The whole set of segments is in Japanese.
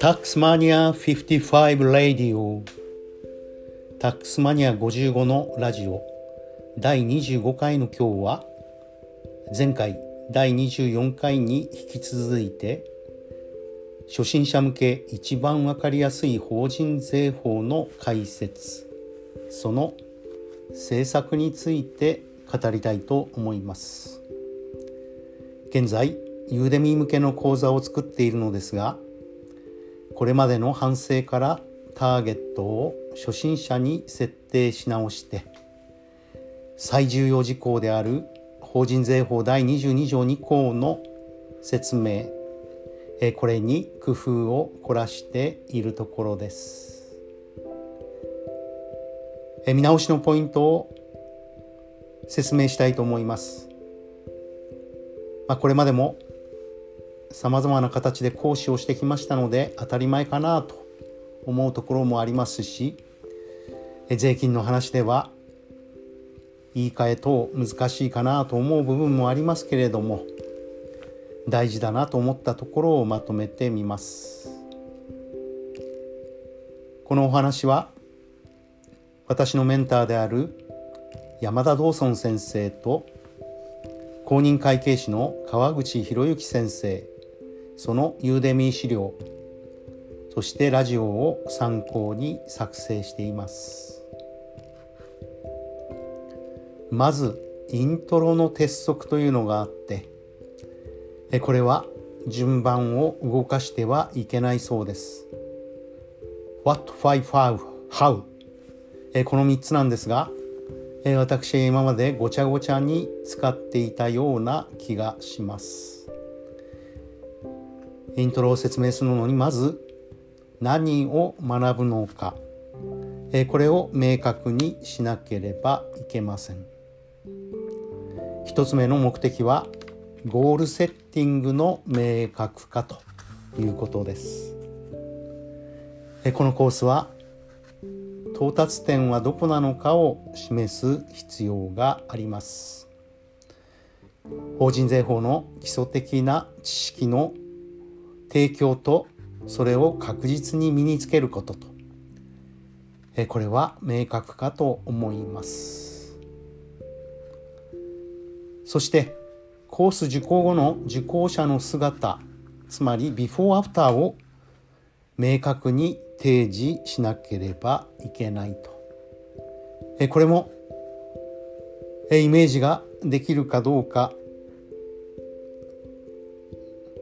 タックスマニア55ラディオタックスマニア55のラジオ第25回の今日は前回第24回に引き続いて初心者向け一番わかりやすい法人税法の解説その政策について語りたいと思います。現在ユーデミー向けの講座を作っているのですがこれまでの反省からターゲットを初心者に設定し直して最重要事項である法人税法第22条2項の説明これに工夫を凝らしているところです。見直しのポイントを説明したいと思います、まあ、これまでもさまざまな形で講師をしてきましたので当たり前かなと思うところもありますし税金の話では言い換え等難しいかなと思う部分もありますけれども大事だなと思ったところをまとめてみます。このお話は私のメンターである山田道尊先生と公認会計士の川口博之先生。そのユーデミー資料。そしてラジオを参考に作成しています。まずイントロの鉄則というのがあってこれは順番を動かしてはいけないそうです。What, Why, How, この3つなんですがえ私今までごちゃごちゃに使っていたような気がします。イントロを説明するのにまず何を学ぶのか。えこれを明確にしなければいけません。一つ目の目的はゴールセッティングの明確化ということです。このコースは到達点はどこなのかを示す必要があります。法人税法の基礎的な知識の提供とそれを確実に身につけることと。これは明確かと思います。そしてコース受講後の受講者の姿つまりビフォーアフターを明確に提示しなければいけないと。これもイメージができるかどうか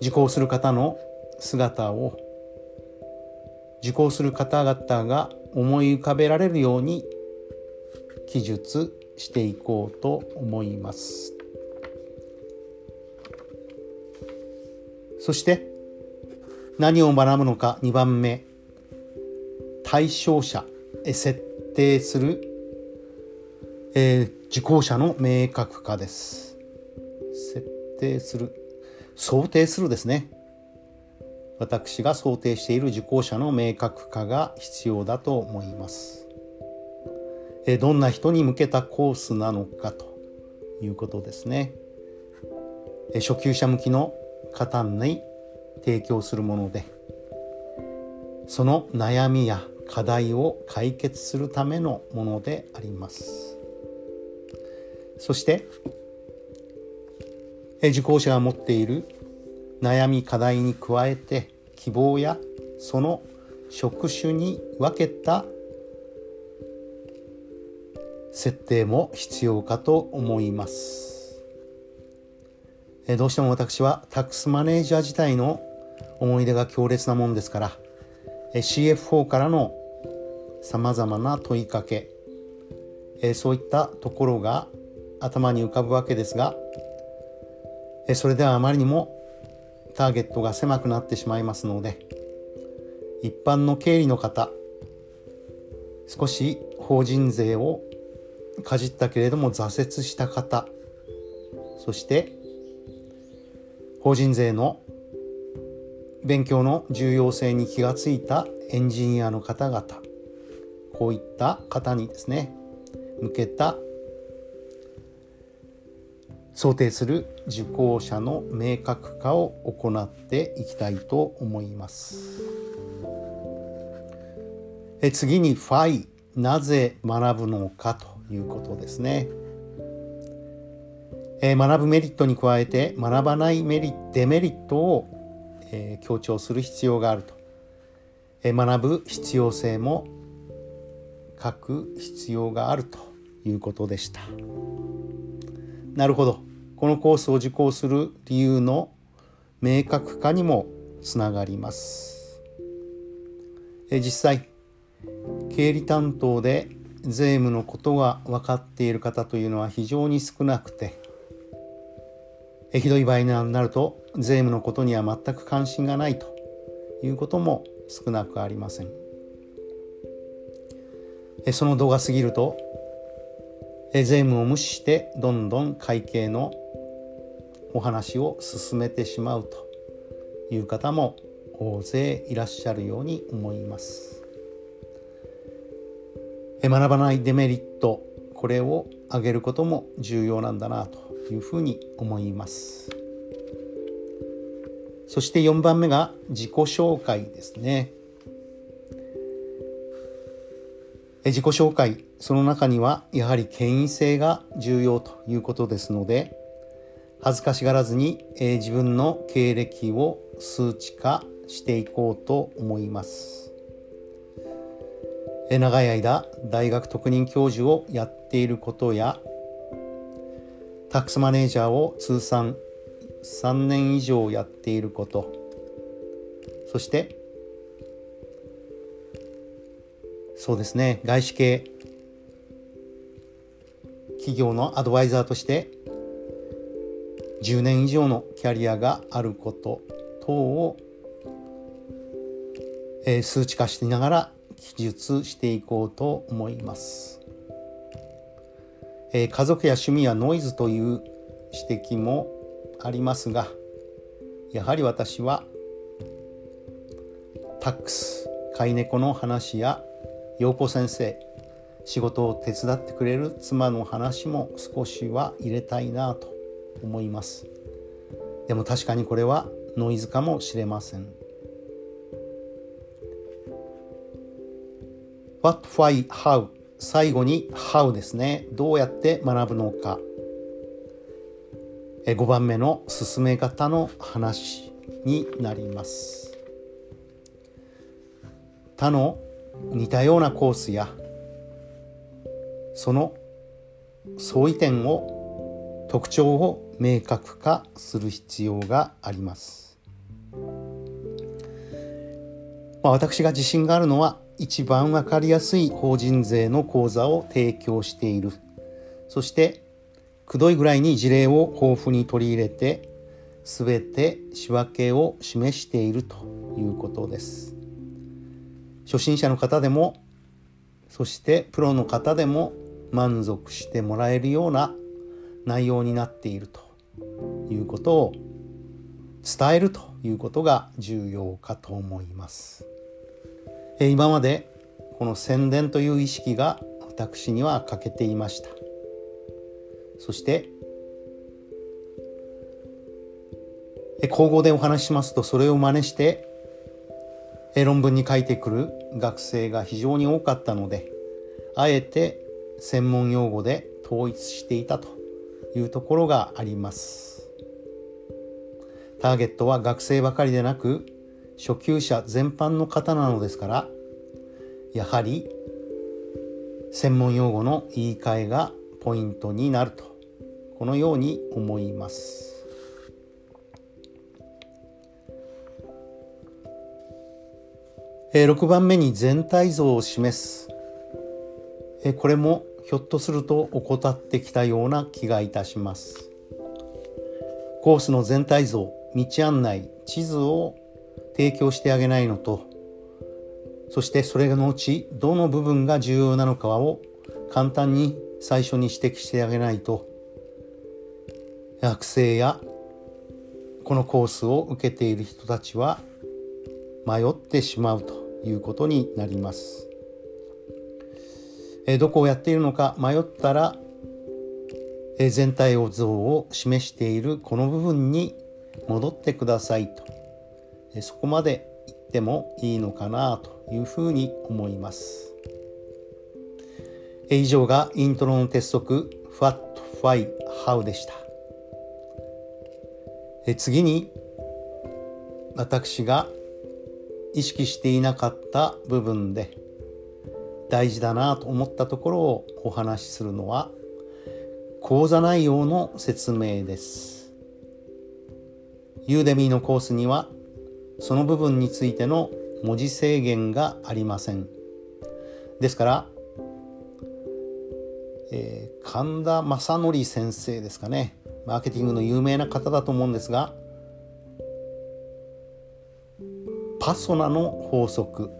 受講する方の姿を受講する方々が思い浮かべられるように記述していこうと思います。そして何を学ぶのか？2番目。対象者設定する、えー、受講者の明確化です。設定する。想定するですね。私が想定している受講者の明確化が必要だと思います。えどんな人に向けたコースなのかということですね。初級者向きの方に提供するものでその悩みや課題を解決するためのものであります。そして受講者が持っている悩み課題に加えて希望やその職種に分けた設定も必要かと思いますどうしても私はタックスマネージャー自体の思い出が強烈なもんですから CF4 からのさまざまな問いかけそういったところが頭に浮かぶわけですがそれではあまりにもターゲットが狭くなってしまいますので一般の経理の方少し法人税をかじったけれども挫折した方そして法人税の勉強の重要性に気がついたエンジニアの方々こういった方にですね向けた想定する受講者の明確化を行っていきたいと思います。え次に「ファイ」なぜ学ぶのかということですね。え、学ぶメリットに加えて学ばないメリデメリットを、え、強調する必要があると、え、学ぶ必要性も書く必要があるということでした。なるほど。このコースを受講する理由の明確化にもつながります。え実際経理担当で税務のことが分かっている方というのは非常に少なくてひどい場合になると税務のことには全く関心がないということも少なくありません。その度が過ぎると税務を無視してどんどん会計のお話を進めてしまうという方も大勢いらっしゃるように思います。学ばないデメリットこれを上げることも重要なんだなと。いうふうに思います。そして4番目が自己紹介ですね。自己紹介その中にはやはり権威性が重要ということですので恥ずかしがらずに自分の経歴を数値化していこうと思います。長い間大学特任教授をやっていることやタックスマネージャーを通算3年以上やっていることそしてそうですね外資系企業のアドバイザーとして10年以上のキャリアがあること等を、えー、数値化しながら記述していこうと思います。えー、家族や趣味やノイズという指摘もありますがやはり私はタックス飼い猫の話や陽子先生仕事を手伝ってくれる妻の話も少しは入れたいなと思います。でも確かにこれはノイズかもしれません。What, why, how 最後に How ですね。どうやって学ぶのか。5番目の進め方の話になります。他の似たようなコースやその相違点を特徴を明確化する必要があります、まあ、私が自信があるのは一番わかりやすい法人税の講座を提供しているそしてくどいぐらいに事例を豊富に取り入れて全て仕分けを示しているということです初心者の方でもそしてプロの方でも満足してもらえるような内容になっているということを伝えるということが重要かと思います。今までこの宣伝という意識が私には欠けていました。そして口語でお話ししますとそれを真似して論文に書いてくる学生が非常に多かったのであえて専門用語で統一していたというところがあります。ターゲットは学生ばかりでなく初級者全般の方なのですからやはり専門用語の言い換えがポイントになるとこのように思います。6番目に全体像を示すこれもひょっとすると怠ってきたような気がいたしますコースの全体像道案内地図を提供してあげないのとそしてそれのうちどの部分が重要なのかを簡単に最初に指摘してあげないと学生やこのコースを受けている人たちは迷ってしまうということになります。えどこをやっているのか迷ったら全体を像を示しているこの部分に戻ってくださいとそこまで言ってもいいのかなというふうに思います以上がイントロの鉄則 What, Why, How でした次に私が意識していなかった部分で大事だなと思ったところをお話しするのは講座内容の説明です。ユーデミーのコースにはその部分についての文字制限がありません。ですから、えー、神田正則先生ですかねマーケティングの有名な方だと思うんですがパソナの法則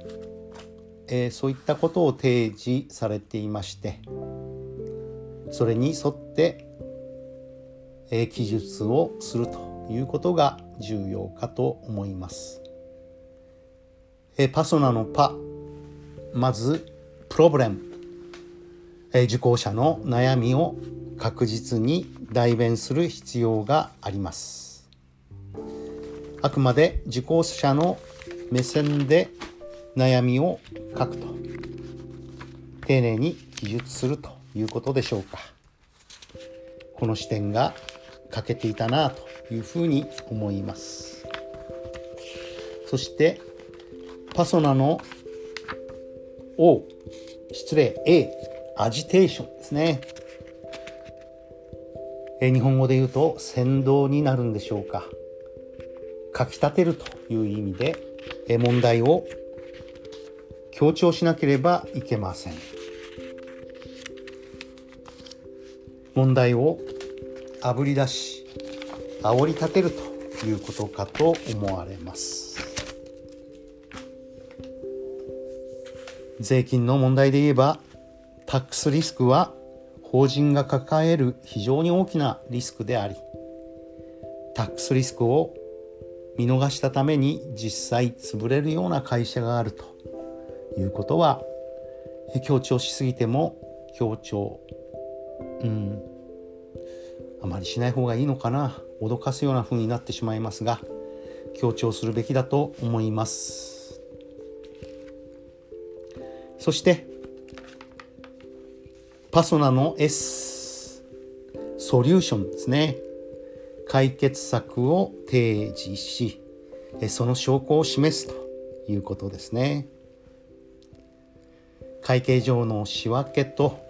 えー、そういったことを提示されていましてそれに沿って、えー、記述をするということが重要かと思います。え、パソナのパまずプロブレム、え、受講者の悩みを確実に代弁する必要があります。あくまで受講者の目線で悩みを書くと丁寧に記述するということでしょうかこの視点が欠けていたなというふうに思います。そしてパソナの O 失礼 A アジテーションですね。え日本語で言うと先導になるんでしょうか。書き立てるという意味でえ問題を強調しなければいけません。問題をあぶり出し煽り立てるということかと思われます。税金の問題で言えばタックスリスクは法人が抱える非常に大きなリスクでありタックスリスクを見逃したために実際潰れるような会社があるということは強調しすぎても強調うんあまりしない方がいいのかな。脅かすような風になってしまいますが強調するべきだと思いますそしてパソナの S ソリューションですね解決策を提示しその証拠を示すということですね。会計上の仕分けと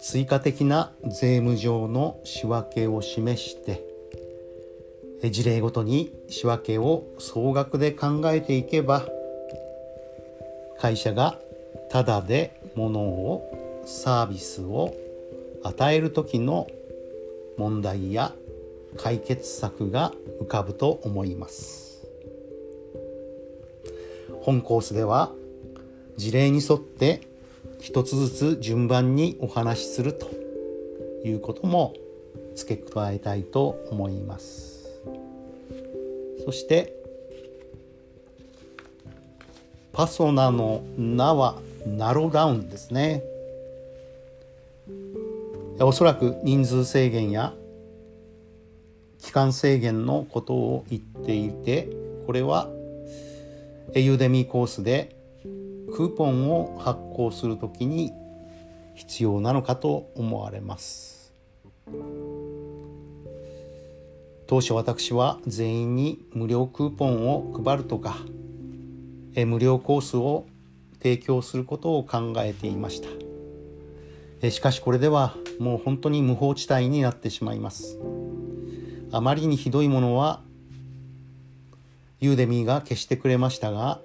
追加的な税務上の仕分けを示して事例ごとに仕分けを総額で考えていけば会社がただで物をサービスを与える時の問題や解決策が浮かぶと思います。本コースでは事例に沿って一つずつ順番にお話しするということも付け加えたいと思います。そしてパソナの名はナロダウンですね。おそらく人数制限や期間制限のことを言っていてこれはユーデミーコースでクーポンを発行するときに必要なのかと思われます。当初私は全員に無料クーポンを配るとか無料コースを提供することを考えていました。しかしこれではもう本当に無法地帯になってしまいます。あまりにひどいものはユーデミーが消してくれましたが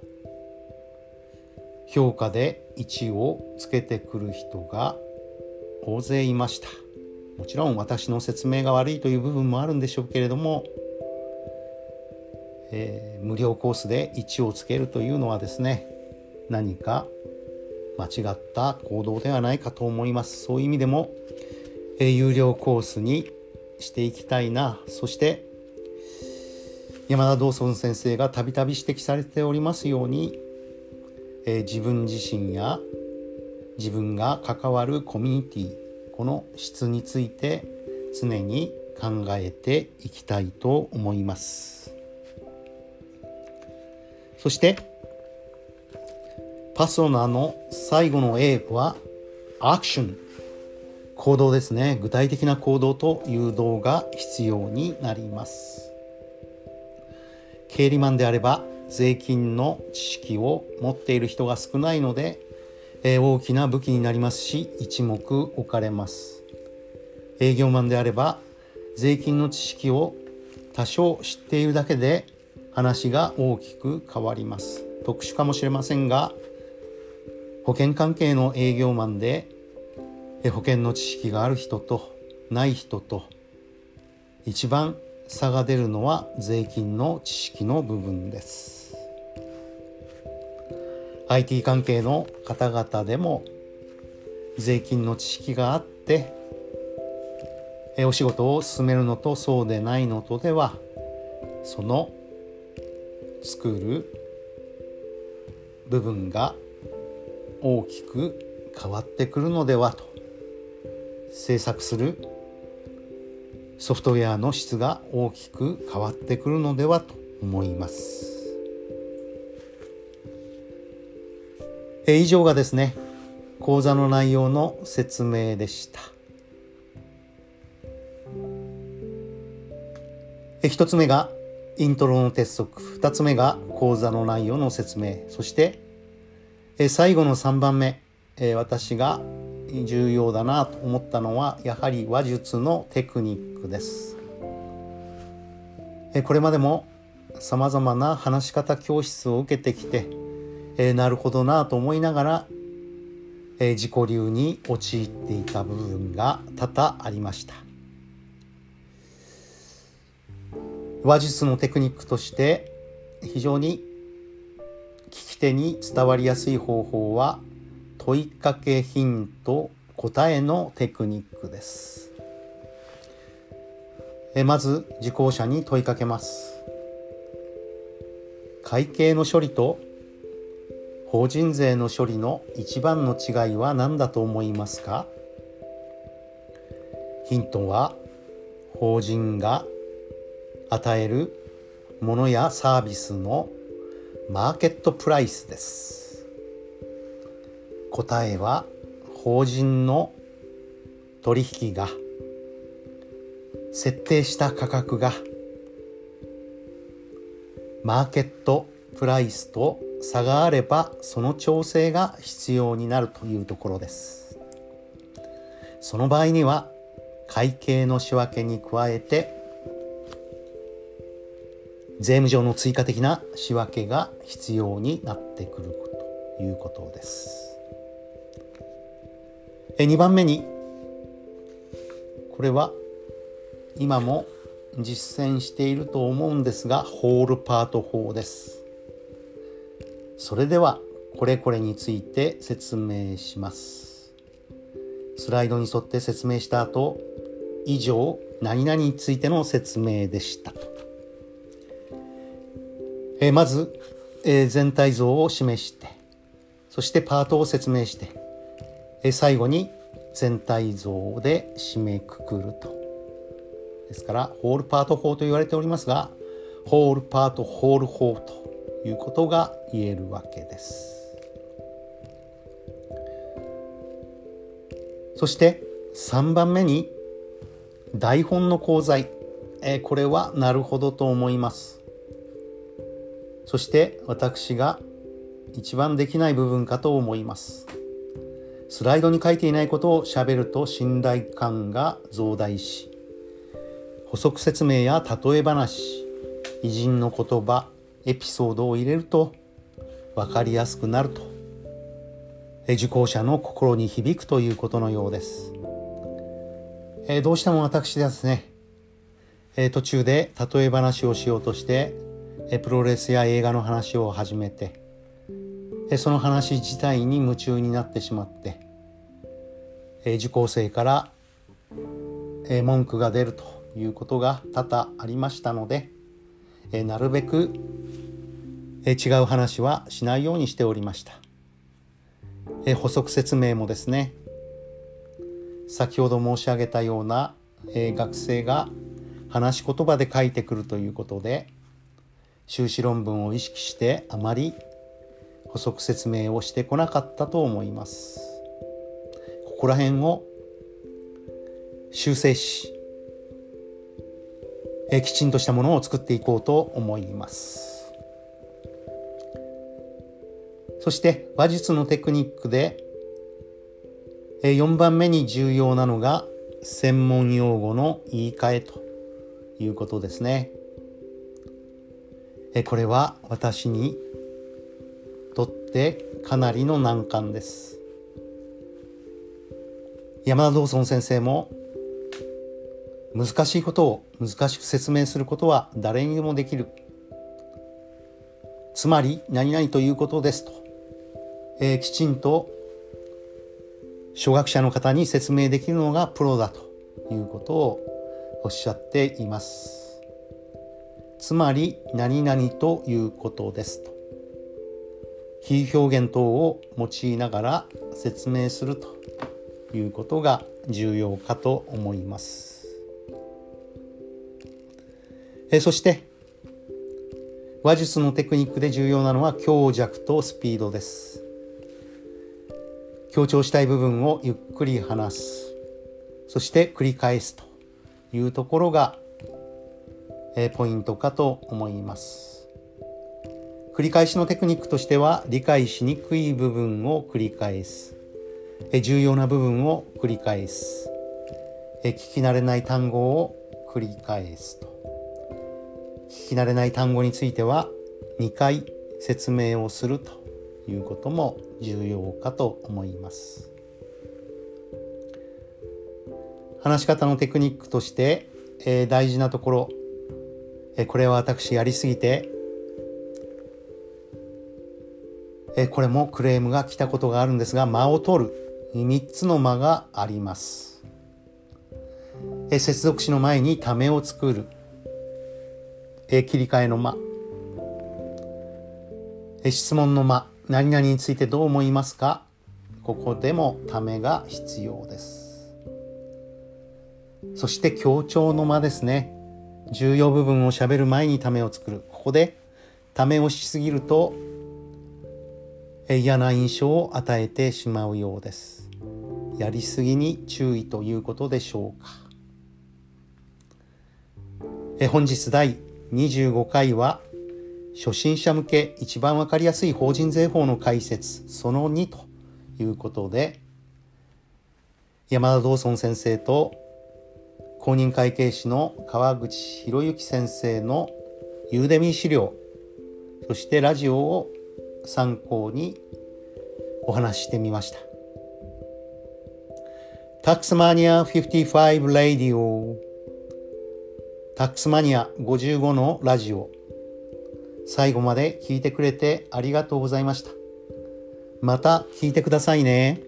評価で1をつけてくる人が大勢いました。もちろん私の説明が悪いという部分もあるんでしょうけれども、えー、無料コースで1をつけるというのはですね何か間違った行動ではないかと思います。そういう意味でも、えー、有料コースにしていきたいな。そして山田道尊先生がたびたび指摘されておりますようにえー、自分自身や自分が関わるコミュニティこの質について常に考えていきたいと思います。そしてパソナの最後の A はアクション。行動ですね。具体的な行動と誘導が必要になります。経理マンであれば税金の知識を持っている人が少ないので、えー、大きな武器になりますし一目置かれます。営業マンであれば税金の知識を多少知っているだけで話が大きく変わります。特殊かもしれませんが保険関係の営業マンで保険の知識がある人とない人と一番差が出るのは税金の知識の部分です。IT 関係の方々でも税金の知識があってお仕事を進めるのとそうでないのとではその作る部分が大きく変わってくるのではと制作するソフトウェアの質が大きく変わってくるのではと思います。え以上がですね講座の内容の説明でした。え一つ目がイントロの鉄則二つ目が講座の内容の説明そしてえ最後の3番目、え私が重要だなと思ったのはやはり話術のテクニックです。えこれまでもさまざまな話し方教室を受けてきて、えなるほどなと思いながら、え自己流に陥っていた部分が多々ありました。話術のテクニックとして非常に聞き手に伝わりやすい方法は問いかけヒント答えのテクニックですえまず受講者に問いかけます会計の処理と法人税の処理の一番の違いは何だと思いますか？ヒントは法人が与えるものやサービスのマーケットプライスです。答えは法人の取引が設定した価格がマーケットプライスと差があればその調整が必要になるというところですその場合には会計の仕分けに加えて税務上の追加的な仕分けが必要になってくるということです。2番目にこれは今も実践していると思うんですがホールパート法です。それではこれこれについて説明します。スライドに沿って説明した後以上何々についての説明でした。え、まず、えー、全体像を示してそしてパートを説明して、えー、最後に全体像で締めくくるとですからホールパート法と言われておりますがホールパートホール法ということが言えるわけです。そして3番目に台本の功罪、えー、これはなるほどと思います。そして私が一番できない部分かと思います。スライドに書いていないことをしゃべると信頼感が増大し補足説明や例え話偉人の言葉エピソードを入れると分かりやすくなると受講者の心に響くということのようです。えどうしても私ですね、え途中で例え話をしようとしてえプロレスや映画の話を始めてえその話自体に夢中になってしまってえ受講生からえ文句が出るということが多々ありましたのでえなるべくえ違う話はしないようにしておりましたえ補足説明もですね先ほど申し上げたようなえ、学生が話し言葉で書いてくるということで修士論文を意識してあまり補足説明をしてこなかったと思います。ここら辺を修正し、えきちんとしたものを作っていこうと思います。そして話術のテクニックで4番目に重要なのが専門用語の言い換えということですね。これは私にとってかなりの難関です。山田道尊先生も難しいことを難しく説明することは誰にでもできる。つまり何々ということですと、えー、きちんと初学者の方に説明できるのがプロだということをおっしゃっています。つまり何々ということですと。比喩表現等を用いながら説明するということが重要かと思います。えそして話術のテクニックで重要なのは強弱とスピードです。強調したい部分をゆっくり話す。そして繰り返すというところが、えポイントかと思います。繰り返しのテクニックとしては理解しにくい部分を繰り返す、重要な部分を繰り返す、聞き慣れない単語を繰り返すと。聞き慣れない単語については2回説明をするということも重要かと思います。話し方のテクニックとして、えー、大事なところ、えー、これは私やりすぎて、えー、これもクレームが来たことがあるんですが間を取る3つの間があります。え接続詞の前にためを作る、え切り替えの間、え質問の間何々についてどう思いますか？ここでもためが必要です。そして強調の間ですね。重要部分をしゃべる前にためを作る。ここでためをしすぎると嫌な印象を与えてしまうようです。やりすぎに注意ということでしょうか。え本日第25回は初心者向け一番わかりやすい法人税法の解説その2ということで山田道尊先生と公認会計士の川口博之先生のユーデミー資料そしてラジオを参考にお話ししてみました。タックスマニア55ラディオタックスマニア55のラジオ最後まで聞いてくれてありがとうございました。また聞いてくださいね。